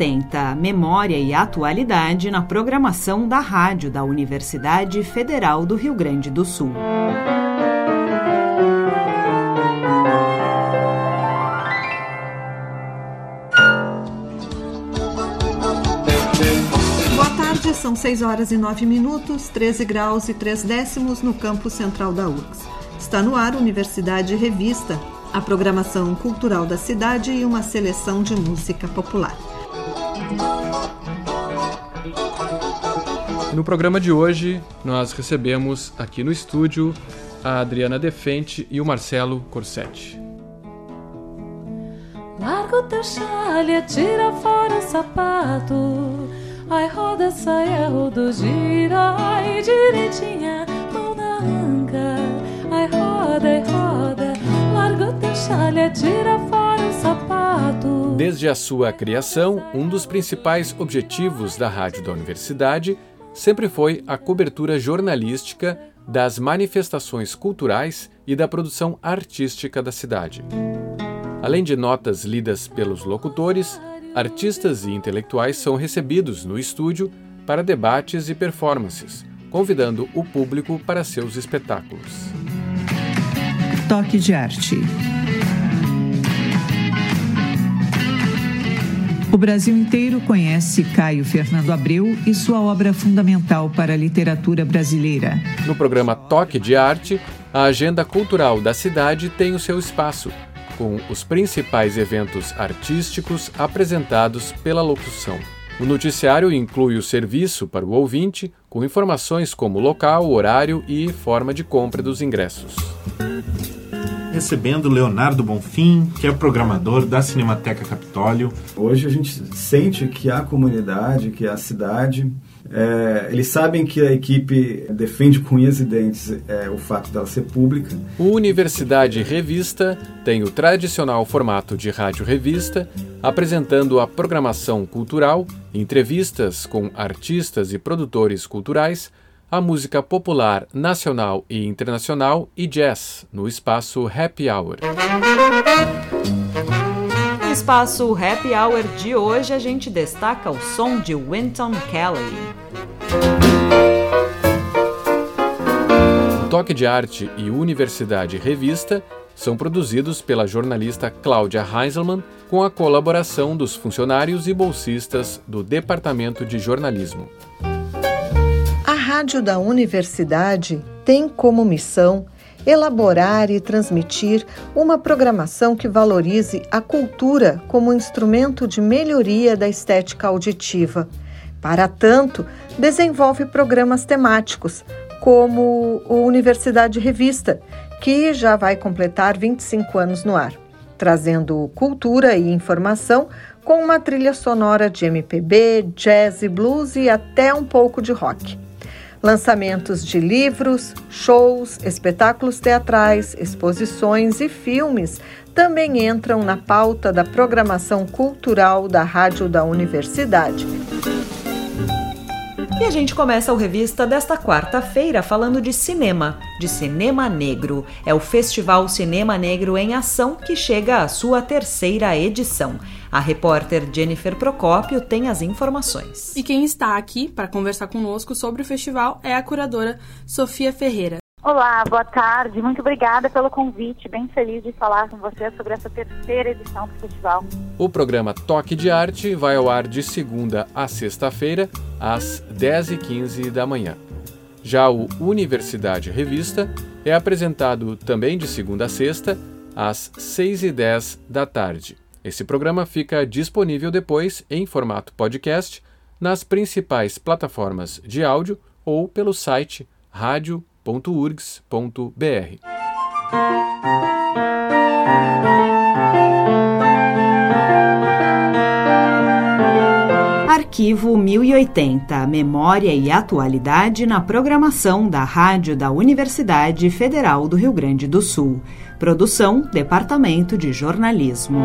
1080, Memória e Atualidade na programação da rádio da Universidade Federal do Rio Grande do Sul. Boa tarde, são 6 horas e 9 minutos, 13 graus e 3 décimos no campo central da URGS. Está no ar Universidade Revista, a programação cultural da cidade e uma seleção de música popular. No programa de hoje, nós recebemos aqui no estúdio a Adriana Defente e o Marcelo Corsetti. Larga o teu chale, tira fora o sapato. Ai, roda, saia, rodo, gira, ai, direitinha, mão na anca. Ai, roda, ai, roda, larga o teu chale, tira fora o sapato. Desde a sua criação, um dos principais objetivos da Rádio da Universidade sempre foi a cobertura jornalística das manifestações culturais e da produção artística da cidade. Além de notas lidas pelos locutores, artistas e intelectuais são recebidos no estúdio para debates e performances, convidando o público para seus espetáculos. Toque de arte. O Brasil inteiro conhece Caio Fernando Abreu e sua obra fundamental para a literatura brasileira. No programa Toque de Arte, a agenda cultural da cidade tem o seu espaço, com os principais eventos artísticos apresentados pela locução. O noticiário inclui o serviço para o ouvinte, com informações como local, horário e forma de compra dos ingressos. Recebendo Leonardo Bonfim, que é programador da Cinemateca Capitólio. Hoje a gente sente que a comunidade, que a cidade, é, eles sabem que a equipe defende com unhas e dentes é, o fato dela ser pública. O Universidade Revista tem o tradicional formato de rádio-revista, apresentando a programação cultural, entrevistas com artistas e produtores culturais, a música popular nacional e internacional e jazz no espaço Happy Hour. No espaço Happy Hour de hoje, a gente destaca o som de Winton Kelly. O Toque de Arte e Universidade Revista são produzidos pela jornalista Cláudia Heinzelmann com a colaboração dos funcionários e bolsistas do Departamento de Jornalismo. Rádio da universidade tem como missão elaborar e transmitir uma programação que valorize a cultura como instrumento de melhoria da estética auditiva. Para tanto, desenvolve programas temáticos, como o Universidade Revista, que já vai completar 25 anos no ar, trazendo cultura e informação com uma trilha sonora de MPB, jazz e blues e até um pouco de rock. Lançamentos de livros, shows, espetáculos teatrais, exposições e filmes também entram na pauta da programação cultural da Rádio da Universidade. E a gente começa o revista desta quarta-feira falando de cinema, de cinema negro. É o Festival Cinema Negro em Ação que chega à sua terceira edição. A repórter Jennifer Procópio tem as informações. E quem está aqui para conversar conosco sobre o festival é a curadora Sofia Ferreira. Olá, boa tarde. Muito obrigada pelo convite. Bem feliz de falar com você sobre essa terceira edição do festival. O programa Toque de Arte vai ao ar de segunda a sexta-feira, às 10h15 da manhã. Já o Universidade Revista é apresentado também de segunda a sexta, às 6h10 da tarde. Esse programa fica disponível depois em formato podcast nas principais plataformas de áudio ou pelo site rádio Arquivo 1080 Memória e Atualidade na programação da Rádio da Universidade Federal do Rio Grande do Sul. Produção Departamento de Jornalismo.